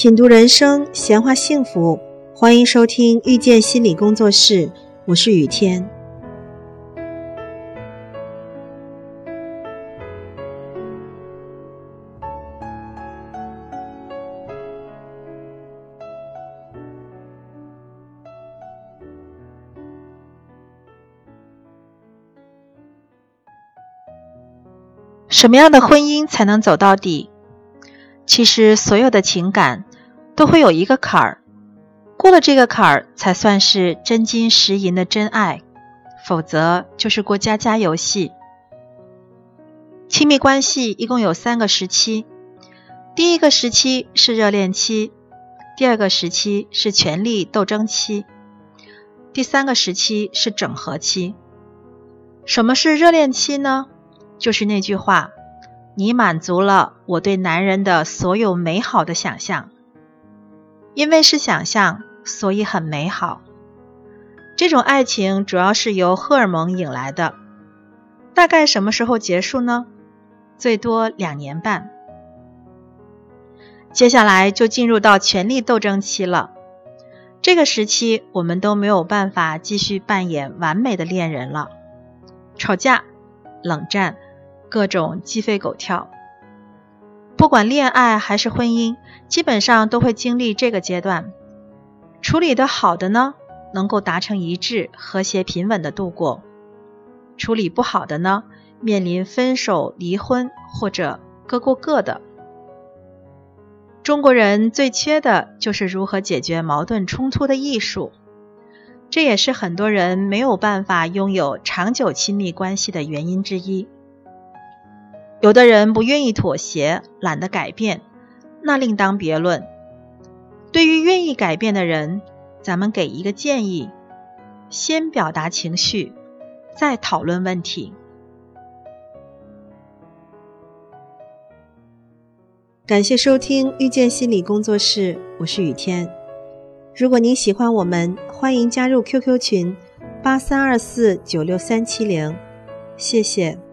品读人生，闲话幸福，欢迎收听遇见心理工作室，我是雨天。什么样的婚姻才能走到底？其实，所有的情感都会有一个坎儿，过了这个坎儿，才算是真金实银的真爱，否则就是过家家游戏。亲密关系一共有三个时期，第一个时期是热恋期，第二个时期是权力斗争期，第三个时期是整合期。什么是热恋期呢？就是那句话。你满足了我对男人的所有美好的想象，因为是想象，所以很美好。这种爱情主要是由荷尔蒙引来的，大概什么时候结束呢？最多两年半。接下来就进入到权力斗争期了。这个时期，我们都没有办法继续扮演完美的恋人了，吵架、冷战。各种鸡飞狗跳，不管恋爱还是婚姻，基本上都会经历这个阶段。处理的好的呢，能够达成一致，和谐平稳的度过；处理不好的呢，面临分手、离婚或者各过各的。中国人最缺的就是如何解决矛盾冲突的艺术，这也是很多人没有办法拥有长久亲密关系的原因之一。有的人不愿意妥协，懒得改变，那另当别论。对于愿意改变的人，咱们给一个建议：先表达情绪，再讨论问题。感谢收听遇见心理工作室，我是雨天。如果您喜欢我们，欢迎加入 QQ 群八三二四九六三七零，谢谢。